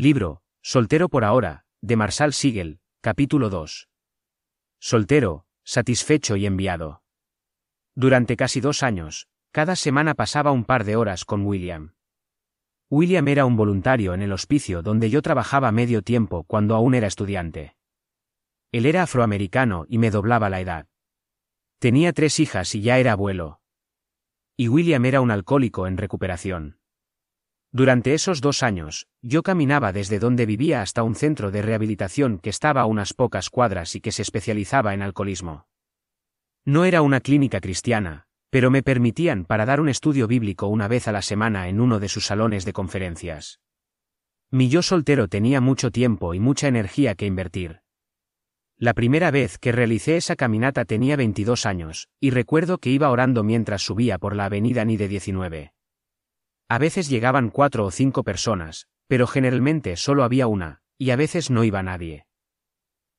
Libro, Soltero por ahora, de Marsal Siegel, capítulo 2. Soltero, satisfecho y enviado. Durante casi dos años, cada semana pasaba un par de horas con William. William era un voluntario en el hospicio donde yo trabajaba medio tiempo cuando aún era estudiante. Él era afroamericano y me doblaba la edad. Tenía tres hijas y ya era abuelo. Y William era un alcohólico en recuperación. Durante esos dos años, yo caminaba desde donde vivía hasta un centro de rehabilitación que estaba a unas pocas cuadras y que se especializaba en alcoholismo. No era una clínica cristiana, pero me permitían para dar un estudio bíblico una vez a la semana en uno de sus salones de conferencias. Mi yo soltero tenía mucho tiempo y mucha energía que invertir. La primera vez que realicé esa caminata tenía 22 años, y recuerdo que iba orando mientras subía por la avenida Nide 19. A veces llegaban cuatro o cinco personas, pero generalmente solo había una, y a veces no iba nadie.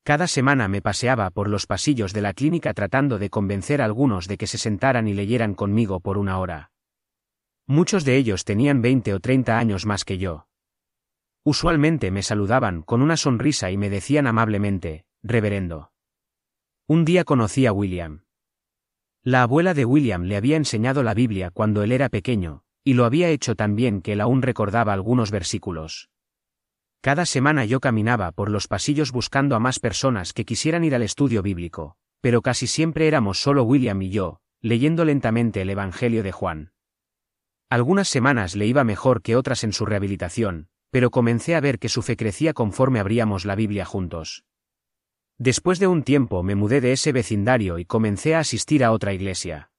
Cada semana me paseaba por los pasillos de la clínica tratando de convencer a algunos de que se sentaran y leyeran conmigo por una hora. Muchos de ellos tenían 20 o 30 años más que yo. Usualmente me saludaban con una sonrisa y me decían amablemente, reverendo. Un día conocí a William. La abuela de William le había enseñado la Biblia cuando él era pequeño, y lo había hecho tan bien que él aún recordaba algunos versículos. Cada semana yo caminaba por los pasillos buscando a más personas que quisieran ir al estudio bíblico, pero casi siempre éramos solo William y yo, leyendo lentamente el Evangelio de Juan. Algunas semanas le iba mejor que otras en su rehabilitación, pero comencé a ver que su fe crecía conforme abríamos la Biblia juntos. Después de un tiempo me mudé de ese vecindario y comencé a asistir a otra iglesia.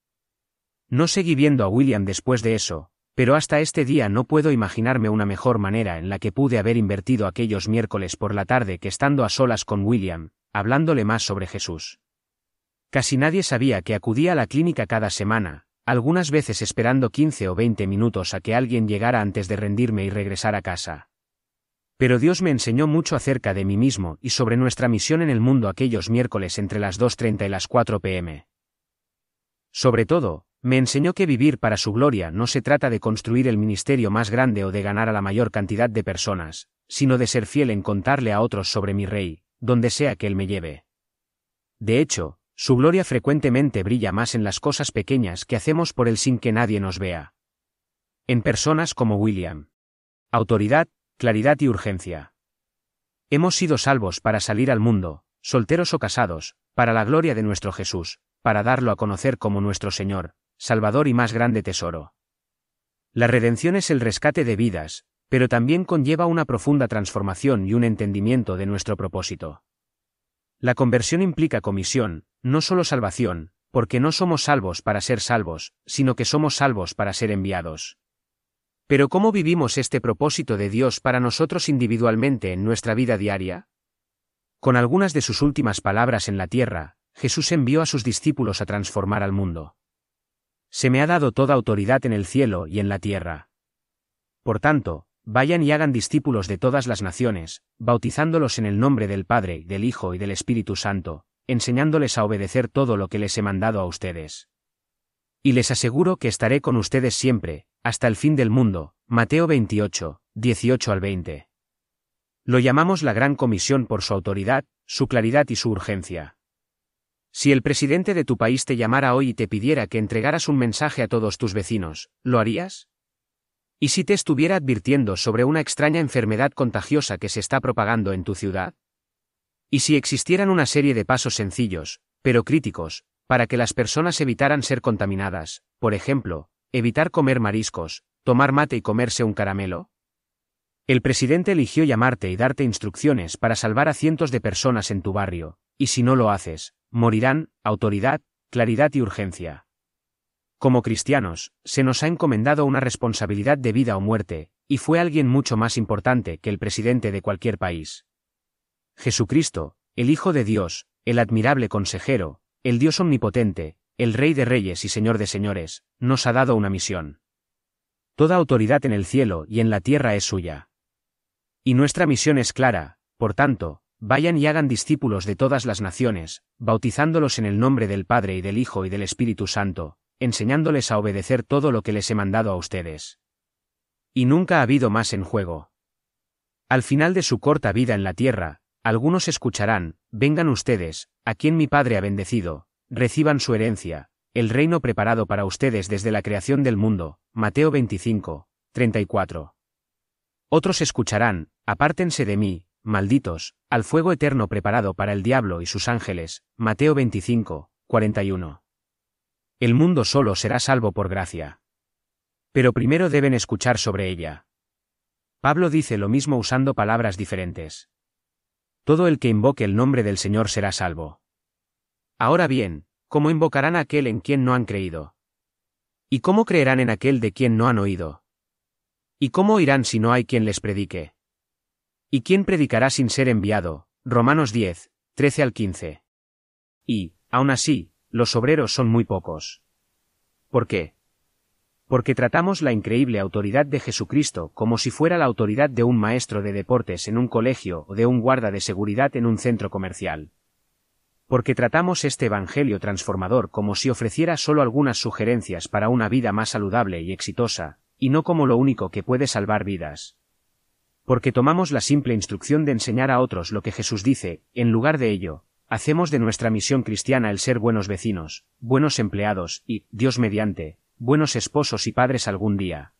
No seguí viendo a William después de eso, pero hasta este día no puedo imaginarme una mejor manera en la que pude haber invertido aquellos miércoles por la tarde que estando a solas con William, hablándole más sobre Jesús. Casi nadie sabía que acudía a la clínica cada semana, algunas veces esperando 15 o 20 minutos a que alguien llegara antes de rendirme y regresar a casa. Pero Dios me enseñó mucho acerca de mí mismo y sobre nuestra misión en el mundo aquellos miércoles entre las 2.30 y las 4 pm. Sobre todo, me enseñó que vivir para su gloria no se trata de construir el ministerio más grande o de ganar a la mayor cantidad de personas, sino de ser fiel en contarle a otros sobre mi rey, donde sea que él me lleve. De hecho, su gloria frecuentemente brilla más en las cosas pequeñas que hacemos por él sin que nadie nos vea. En personas como William. Autoridad, claridad y urgencia. Hemos sido salvos para salir al mundo, solteros o casados, para la gloria de nuestro Jesús, para darlo a conocer como nuestro Señor, Salvador y más grande tesoro. La redención es el rescate de vidas, pero también conlleva una profunda transformación y un entendimiento de nuestro propósito. La conversión implica comisión, no solo salvación, porque no somos salvos para ser salvos, sino que somos salvos para ser enviados. Pero ¿cómo vivimos este propósito de Dios para nosotros individualmente en nuestra vida diaria? Con algunas de sus últimas palabras en la tierra, Jesús envió a sus discípulos a transformar al mundo. Se me ha dado toda autoridad en el cielo y en la tierra. Por tanto, vayan y hagan discípulos de todas las naciones, bautizándolos en el nombre del Padre, del Hijo y del Espíritu Santo, enseñándoles a obedecer todo lo que les he mandado a ustedes. Y les aseguro que estaré con ustedes siempre, hasta el fin del mundo. Mateo 28, 18 al 20. Lo llamamos la Gran Comisión por su autoridad, su claridad y su urgencia. Si el presidente de tu país te llamara hoy y te pidiera que entregaras un mensaje a todos tus vecinos, ¿lo harías? ¿Y si te estuviera advirtiendo sobre una extraña enfermedad contagiosa que se está propagando en tu ciudad? ¿Y si existieran una serie de pasos sencillos, pero críticos, para que las personas evitaran ser contaminadas, por ejemplo, evitar comer mariscos, tomar mate y comerse un caramelo? El presidente eligió llamarte y darte instrucciones para salvar a cientos de personas en tu barrio, y si no lo haces, morirán, autoridad, claridad y urgencia. Como cristianos, se nos ha encomendado una responsabilidad de vida o muerte, y fue alguien mucho más importante que el presidente de cualquier país. Jesucristo, el Hijo de Dios, el admirable consejero, el Dios omnipotente, el Rey de Reyes y Señor de Señores, nos ha dado una misión. Toda autoridad en el cielo y en la tierra es suya. Y nuestra misión es clara, por tanto, vayan y hagan discípulos de todas las naciones, bautizándolos en el nombre del Padre y del Hijo y del Espíritu Santo, enseñándoles a obedecer todo lo que les he mandado a ustedes. Y nunca ha habido más en juego. Al final de su corta vida en la tierra, algunos escucharán, vengan ustedes, a quien mi Padre ha bendecido, reciban su herencia, el reino preparado para ustedes desde la creación del mundo. Mateo 25, 34. Otros escucharán, apártense de mí, malditos, al fuego eterno preparado para el diablo y sus ángeles. Mateo 25, 41. El mundo solo será salvo por gracia. Pero primero deben escuchar sobre ella. Pablo dice lo mismo usando palabras diferentes. Todo el que invoque el nombre del Señor será salvo. Ahora bien, ¿Cómo invocarán a aquel en quien no han creído? ¿Y cómo creerán en aquel de quien no han oído? ¿Y cómo oirán si no hay quien les predique? ¿Y quién predicará sin ser enviado? Romanos 10, 13 al 15. Y, aún así, los obreros son muy pocos. ¿Por qué? Porque tratamos la increíble autoridad de Jesucristo como si fuera la autoridad de un maestro de deportes en un colegio o de un guarda de seguridad en un centro comercial porque tratamos este Evangelio transformador como si ofreciera solo algunas sugerencias para una vida más saludable y exitosa, y no como lo único que puede salvar vidas. Porque tomamos la simple instrucción de enseñar a otros lo que Jesús dice, en lugar de ello, hacemos de nuestra misión cristiana el ser buenos vecinos, buenos empleados y, Dios mediante, buenos esposos y padres algún día.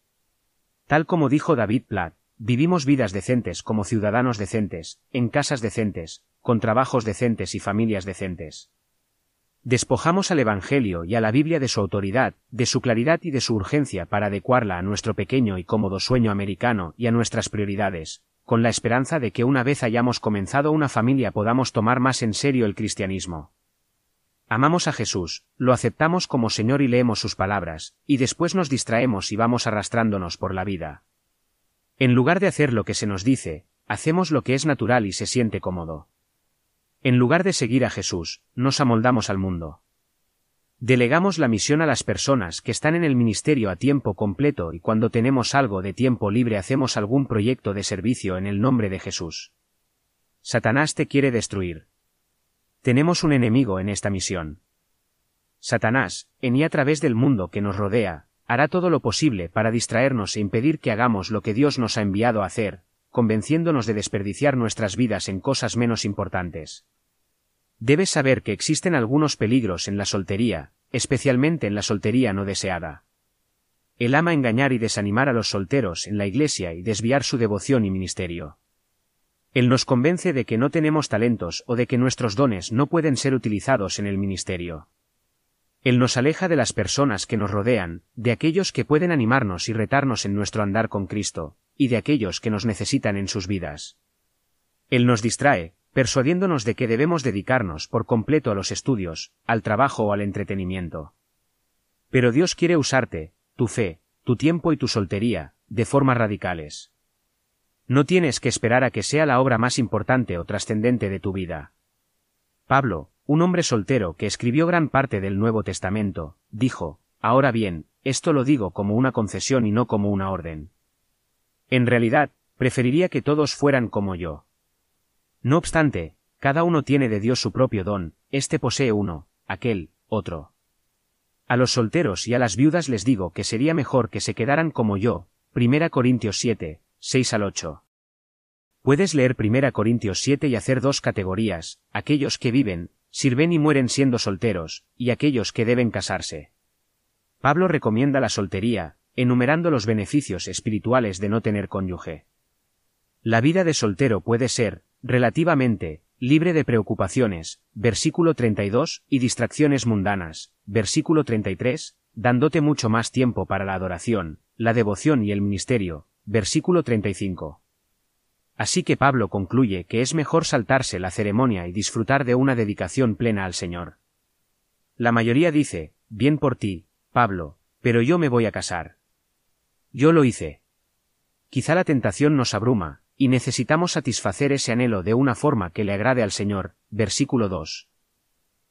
Tal como dijo David Platt, vivimos vidas decentes como ciudadanos decentes, en casas decentes, con trabajos decentes y familias decentes. Despojamos al Evangelio y a la Biblia de su autoridad, de su claridad y de su urgencia para adecuarla a nuestro pequeño y cómodo sueño americano y a nuestras prioridades, con la esperanza de que una vez hayamos comenzado una familia podamos tomar más en serio el cristianismo. Amamos a Jesús, lo aceptamos como Señor y leemos sus palabras, y después nos distraemos y vamos arrastrándonos por la vida. En lugar de hacer lo que se nos dice, hacemos lo que es natural y se siente cómodo. En lugar de seguir a Jesús, nos amoldamos al mundo. Delegamos la misión a las personas que están en el ministerio a tiempo completo y cuando tenemos algo de tiempo libre hacemos algún proyecto de servicio en el nombre de Jesús. Satanás te quiere destruir. Tenemos un enemigo en esta misión. Satanás, en y a través del mundo que nos rodea, hará todo lo posible para distraernos e impedir que hagamos lo que Dios nos ha enviado a hacer, convenciéndonos de desperdiciar nuestras vidas en cosas menos importantes. Debes saber que existen algunos peligros en la soltería, especialmente en la soltería no deseada. Él ama engañar y desanimar a los solteros en la iglesia y desviar su devoción y ministerio. Él nos convence de que no tenemos talentos o de que nuestros dones no pueden ser utilizados en el ministerio. Él nos aleja de las personas que nos rodean, de aquellos que pueden animarnos y retarnos en nuestro andar con Cristo, y de aquellos que nos necesitan en sus vidas. Él nos distrae, persuadiéndonos de que debemos dedicarnos por completo a los estudios, al trabajo o al entretenimiento. Pero Dios quiere usarte, tu fe, tu tiempo y tu soltería, de formas radicales. No tienes que esperar a que sea la obra más importante o trascendente de tu vida. Pablo, un hombre soltero que escribió gran parte del Nuevo Testamento, dijo, Ahora bien, esto lo digo como una concesión y no como una orden. En realidad, preferiría que todos fueran como yo. No obstante, cada uno tiene de Dios su propio don, éste posee uno, aquel, otro. A los solteros y a las viudas les digo que sería mejor que se quedaran como yo, 1 Corintios 7, 6 al 8. Puedes leer 1 Corintios 7 y hacer dos categorías, aquellos que viven, sirven y mueren siendo solteros, y aquellos que deben casarse. Pablo recomienda la soltería, enumerando los beneficios espirituales de no tener cónyuge. La vida de soltero puede ser, relativamente, libre de preocupaciones, versículo 32, y distracciones mundanas, versículo 33, dándote mucho más tiempo para la adoración, la devoción y el ministerio, versículo 35. Así que Pablo concluye que es mejor saltarse la ceremonia y disfrutar de una dedicación plena al Señor. La mayoría dice, bien por ti, Pablo, pero yo me voy a casar. Yo lo hice. Quizá la tentación nos abruma, y necesitamos satisfacer ese anhelo de una forma que le agrade al Señor. Versículo 2.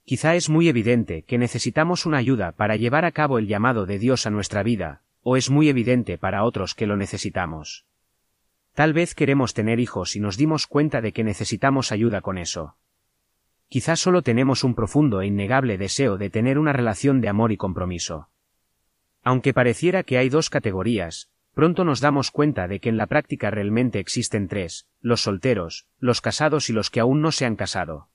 Quizá es muy evidente que necesitamos una ayuda para llevar a cabo el llamado de Dios a nuestra vida, o es muy evidente para otros que lo necesitamos. Tal vez queremos tener hijos y nos dimos cuenta de que necesitamos ayuda con eso. Quizá solo tenemos un profundo e innegable deseo de tener una relación de amor y compromiso. Aunque pareciera que hay dos categorías, pronto nos damos cuenta de que en la práctica realmente existen tres, los solteros, los casados y los que aún no se han casado.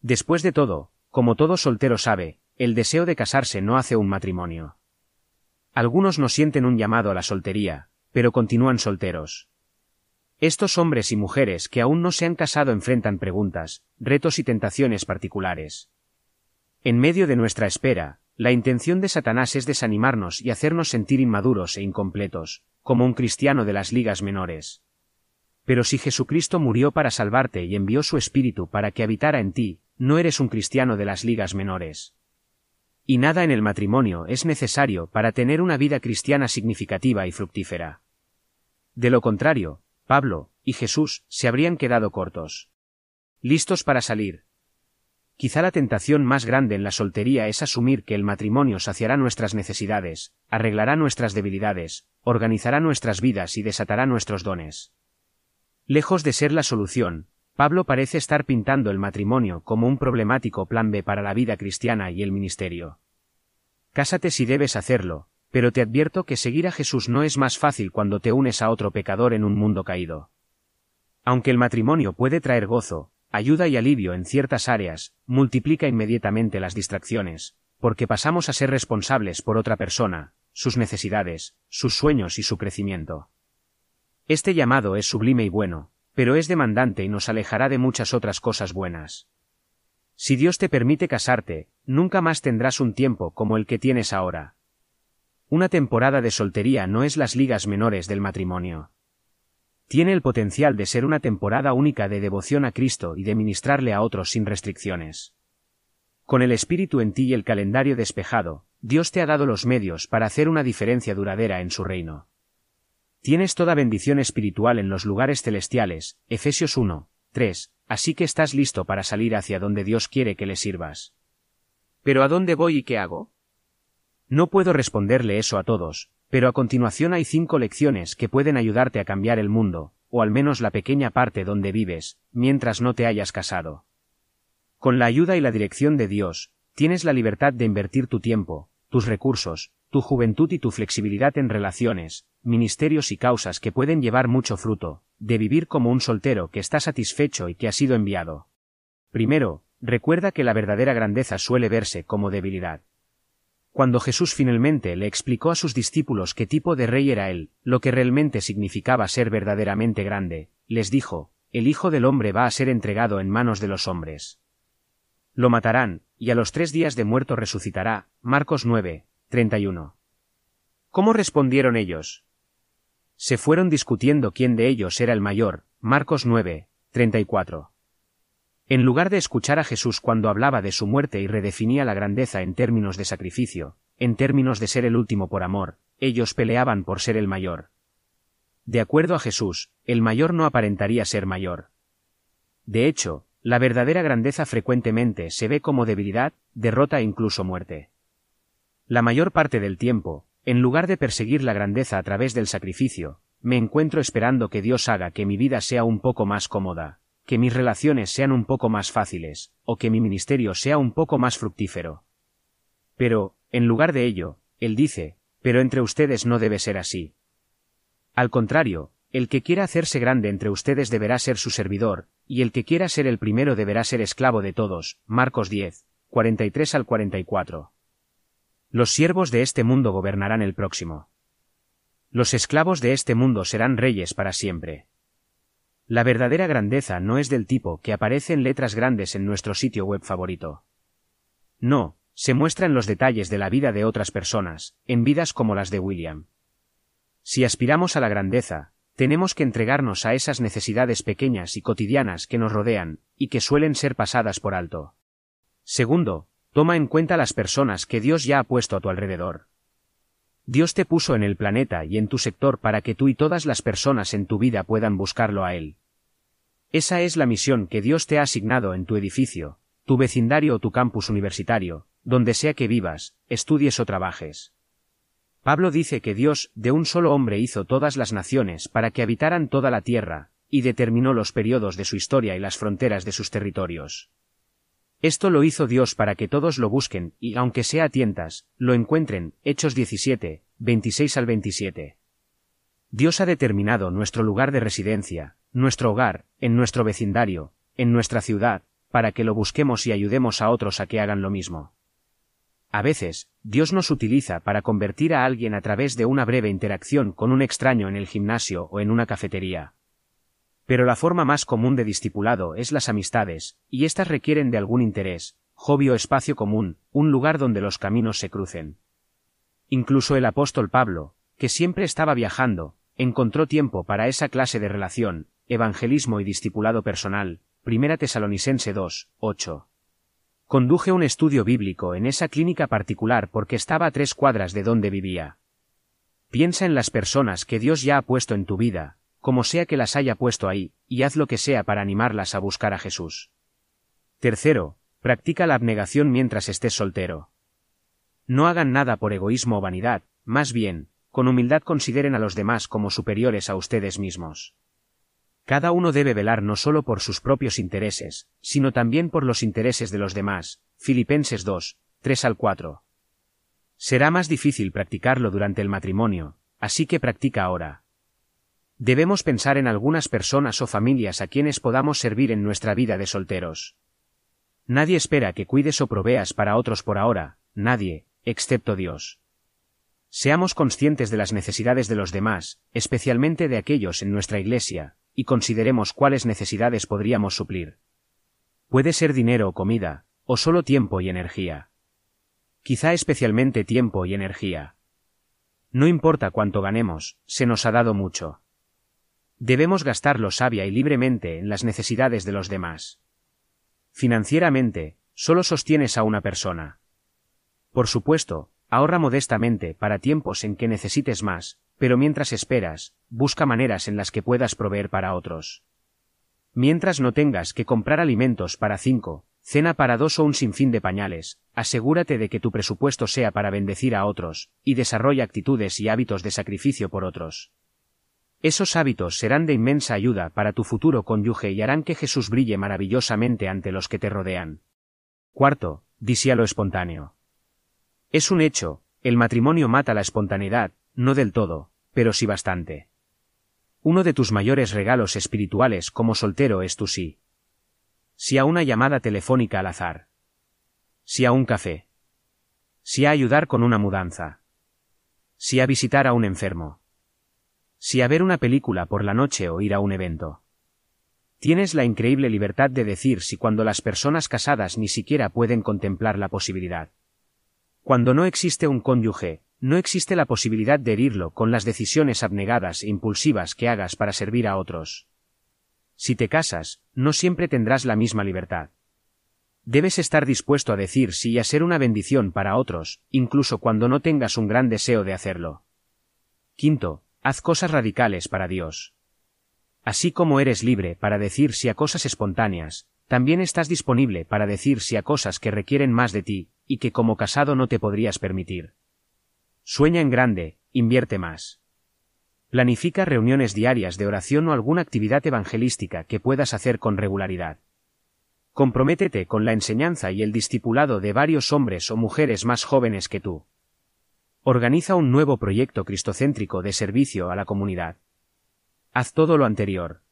Después de todo, como todo soltero sabe, el deseo de casarse no hace un matrimonio. Algunos no sienten un llamado a la soltería, pero continúan solteros. Estos hombres y mujeres que aún no se han casado enfrentan preguntas, retos y tentaciones particulares. En medio de nuestra espera, la intención de Satanás es desanimarnos y hacernos sentir inmaduros e incompletos, como un cristiano de las ligas menores. Pero si Jesucristo murió para salvarte y envió su Espíritu para que habitara en ti, no eres un cristiano de las ligas menores. Y nada en el matrimonio es necesario para tener una vida cristiana significativa y fructífera. De lo contrario, Pablo y Jesús se habrían quedado cortos. Listos para salir, Quizá la tentación más grande en la soltería es asumir que el matrimonio saciará nuestras necesidades, arreglará nuestras debilidades, organizará nuestras vidas y desatará nuestros dones. Lejos de ser la solución, Pablo parece estar pintando el matrimonio como un problemático plan B para la vida cristiana y el ministerio. Cásate si debes hacerlo, pero te advierto que seguir a Jesús no es más fácil cuando te unes a otro pecador en un mundo caído. Aunque el matrimonio puede traer gozo, ayuda y alivio en ciertas áreas, multiplica inmediatamente las distracciones, porque pasamos a ser responsables por otra persona, sus necesidades, sus sueños y su crecimiento. Este llamado es sublime y bueno, pero es demandante y nos alejará de muchas otras cosas buenas. Si Dios te permite casarte, nunca más tendrás un tiempo como el que tienes ahora. Una temporada de soltería no es las ligas menores del matrimonio tiene el potencial de ser una temporada única de devoción a Cristo y de ministrarle a otros sin restricciones. Con el Espíritu en ti y el calendario despejado, Dios te ha dado los medios para hacer una diferencia duradera en su reino. Tienes toda bendición espiritual en los lugares celestiales, Efesios 1, 3, así que estás listo para salir hacia donde Dios quiere que le sirvas. ¿Pero a dónde voy y qué hago? No puedo responderle eso a todos, pero a continuación hay cinco lecciones que pueden ayudarte a cambiar el mundo, o al menos la pequeña parte donde vives, mientras no te hayas casado. Con la ayuda y la dirección de Dios, tienes la libertad de invertir tu tiempo, tus recursos, tu juventud y tu flexibilidad en relaciones, ministerios y causas que pueden llevar mucho fruto, de vivir como un soltero que está satisfecho y que ha sido enviado. Primero, recuerda que la verdadera grandeza suele verse como debilidad. Cuando Jesús finalmente le explicó a sus discípulos qué tipo de rey era él, lo que realmente significaba ser verdaderamente grande, les dijo, el Hijo del Hombre va a ser entregado en manos de los hombres. Lo matarán, y a los tres días de muerto resucitará. Marcos 9, 31. ¿Cómo respondieron ellos? Se fueron discutiendo quién de ellos era el mayor. Marcos 9, 34. En lugar de escuchar a Jesús cuando hablaba de su muerte y redefinía la grandeza en términos de sacrificio, en términos de ser el último por amor, ellos peleaban por ser el mayor. De acuerdo a Jesús, el mayor no aparentaría ser mayor. De hecho, la verdadera grandeza frecuentemente se ve como debilidad, derrota e incluso muerte. La mayor parte del tiempo, en lugar de perseguir la grandeza a través del sacrificio, me encuentro esperando que Dios haga que mi vida sea un poco más cómoda, que mis relaciones sean un poco más fáciles, o que mi ministerio sea un poco más fructífero. Pero, en lugar de ello, él dice, pero entre ustedes no debe ser así. Al contrario, el que quiera hacerse grande entre ustedes deberá ser su servidor, y el que quiera ser el primero deberá ser esclavo de todos. Marcos 10, 43 al 44. Los siervos de este mundo gobernarán el próximo. Los esclavos de este mundo serán reyes para siempre. La verdadera grandeza no es del tipo que aparece en letras grandes en nuestro sitio web favorito. No, se muestra en los detalles de la vida de otras personas, en vidas como las de William. Si aspiramos a la grandeza, tenemos que entregarnos a esas necesidades pequeñas y cotidianas que nos rodean, y que suelen ser pasadas por alto. Segundo, toma en cuenta las personas que Dios ya ha puesto a tu alrededor. Dios te puso en el planeta y en tu sector para que tú y todas las personas en tu vida puedan buscarlo a Él. Esa es la misión que Dios te ha asignado en tu edificio, tu vecindario o tu campus universitario, donde sea que vivas, estudies o trabajes. Pablo dice que Dios de un solo hombre hizo todas las naciones para que habitaran toda la tierra, y determinó los periodos de su historia y las fronteras de sus territorios. Esto lo hizo Dios para que todos lo busquen, y aunque sea a tientas, lo encuentren. Hechos 17, 26 al 27. Dios ha determinado nuestro lugar de residencia, nuestro hogar, en nuestro vecindario, en nuestra ciudad, para que lo busquemos y ayudemos a otros a que hagan lo mismo. A veces, Dios nos utiliza para convertir a alguien a través de una breve interacción con un extraño en el gimnasio o en una cafetería. Pero la forma más común de discipulado es las amistades, y éstas requieren de algún interés, hobby o espacio común, un lugar donde los caminos se crucen. Incluso el apóstol Pablo, que siempre estaba viajando, encontró tiempo para esa clase de relación, evangelismo y discipulado personal, Primera Tesalonicense 2, 8. Conduje un estudio bíblico en esa clínica particular porque estaba a tres cuadras de donde vivía. Piensa en las personas que Dios ya ha puesto en tu vida, como sea que las haya puesto ahí, y haz lo que sea para animarlas a buscar a Jesús. Tercero, practica la abnegación mientras estés soltero. No hagan nada por egoísmo o vanidad, más bien, con humildad consideren a los demás como superiores a ustedes mismos. Cada uno debe velar no solo por sus propios intereses, sino también por los intereses de los demás. Filipenses 2, 3 al 4. Será más difícil practicarlo durante el matrimonio, así que practica ahora. Debemos pensar en algunas personas o familias a quienes podamos servir en nuestra vida de solteros. Nadie espera que cuides o proveas para otros por ahora, nadie, excepto Dios. Seamos conscientes de las necesidades de los demás, especialmente de aquellos en nuestra iglesia, y consideremos cuáles necesidades podríamos suplir. Puede ser dinero o comida, o solo tiempo y energía. Quizá especialmente tiempo y energía. No importa cuánto ganemos, se nos ha dado mucho. Debemos gastarlo sabia y libremente en las necesidades de los demás. Financieramente, solo sostienes a una persona. Por supuesto, ahorra modestamente para tiempos en que necesites más, pero mientras esperas, busca maneras en las que puedas proveer para otros. Mientras no tengas que comprar alimentos para cinco, cena para dos o un sinfín de pañales, asegúrate de que tu presupuesto sea para bendecir a otros, y desarrolla actitudes y hábitos de sacrificio por otros. Esos hábitos serán de inmensa ayuda para tu futuro cónyuge y harán que Jesús brille maravillosamente ante los que te rodean. Cuarto, lo espontáneo. Es un hecho, el matrimonio mata la espontaneidad, no del todo, pero sí bastante. Uno de tus mayores regalos espirituales como soltero es tu sí. Sí a una llamada telefónica al azar. Sí a un café. Sí a ayudar con una mudanza. Sí a visitar a un enfermo si a ver una película por la noche o ir a un evento. Tienes la increíble libertad de decir si cuando las personas casadas ni siquiera pueden contemplar la posibilidad. Cuando no existe un cónyuge, no existe la posibilidad de herirlo con las decisiones abnegadas e impulsivas que hagas para servir a otros. Si te casas, no siempre tendrás la misma libertad. Debes estar dispuesto a decir sí y a ser una bendición para otros, incluso cuando no tengas un gran deseo de hacerlo. Quinto, Haz cosas radicales para Dios. Así como eres libre para decir sí a cosas espontáneas, también estás disponible para decir sí a cosas que requieren más de ti, y que como casado no te podrías permitir. Sueña en grande, invierte más. Planifica reuniones diarias de oración o alguna actividad evangelística que puedas hacer con regularidad. Comprométete con la enseñanza y el discipulado de varios hombres o mujeres más jóvenes que tú. Organiza un nuevo proyecto cristocéntrico de servicio a la comunidad. Haz todo lo anterior.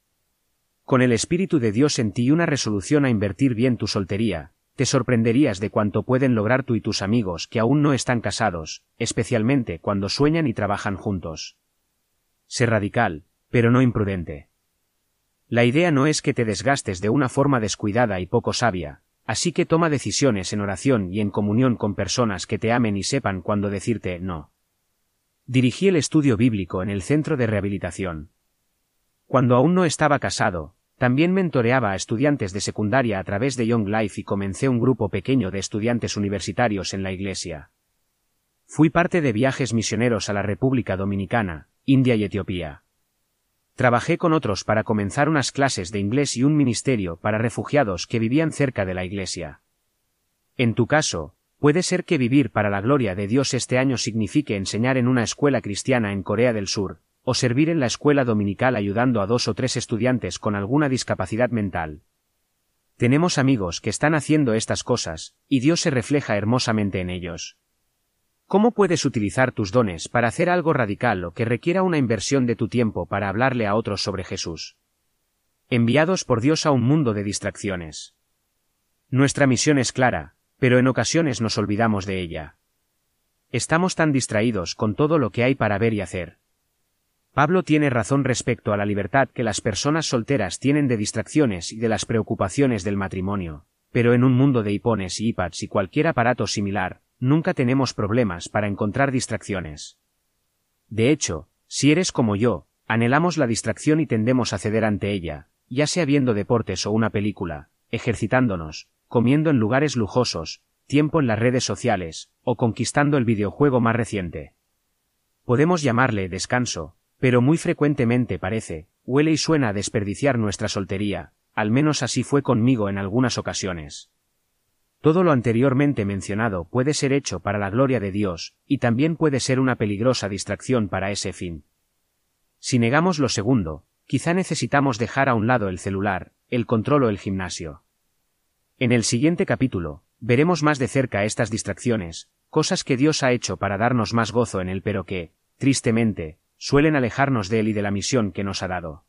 Con el Espíritu de Dios en ti y una resolución a invertir bien tu soltería, te sorprenderías de cuánto pueden lograr tú y tus amigos que aún no están casados, especialmente cuando sueñan y trabajan juntos. Sé radical, pero no imprudente. La idea no es que te desgastes de una forma descuidada y poco sabia, Así que toma decisiones en oración y en comunión con personas que te amen y sepan cuándo decirte no. Dirigí el estudio bíblico en el centro de rehabilitación. Cuando aún no estaba casado, también mentoreaba a estudiantes de secundaria a través de Young Life y comencé un grupo pequeño de estudiantes universitarios en la iglesia. Fui parte de viajes misioneros a la República Dominicana, India y Etiopía. Trabajé con otros para comenzar unas clases de inglés y un ministerio para refugiados que vivían cerca de la iglesia. En tu caso, puede ser que vivir para la gloria de Dios este año signifique enseñar en una escuela cristiana en Corea del Sur, o servir en la escuela dominical ayudando a dos o tres estudiantes con alguna discapacidad mental. Tenemos amigos que están haciendo estas cosas, y Dios se refleja hermosamente en ellos. ¿Cómo puedes utilizar tus dones para hacer algo radical o que requiera una inversión de tu tiempo para hablarle a otros sobre Jesús? Enviados por Dios a un mundo de distracciones. Nuestra misión es clara, pero en ocasiones nos olvidamos de ella. Estamos tan distraídos con todo lo que hay para ver y hacer. Pablo tiene razón respecto a la libertad que las personas solteras tienen de distracciones y de las preocupaciones del matrimonio, pero en un mundo de iPones y iPads y cualquier aparato similar, nunca tenemos problemas para encontrar distracciones. De hecho, si eres como yo, anhelamos la distracción y tendemos a ceder ante ella, ya sea viendo deportes o una película, ejercitándonos, comiendo en lugares lujosos, tiempo en las redes sociales, o conquistando el videojuego más reciente. Podemos llamarle descanso, pero muy frecuentemente parece, huele y suena a desperdiciar nuestra soltería, al menos así fue conmigo en algunas ocasiones. Todo lo anteriormente mencionado puede ser hecho para la gloria de Dios, y también puede ser una peligrosa distracción para ese fin. Si negamos lo segundo, quizá necesitamos dejar a un lado el celular, el control o el gimnasio. En el siguiente capítulo, veremos más de cerca estas distracciones, cosas que Dios ha hecho para darnos más gozo en él pero que, tristemente, suelen alejarnos de él y de la misión que nos ha dado.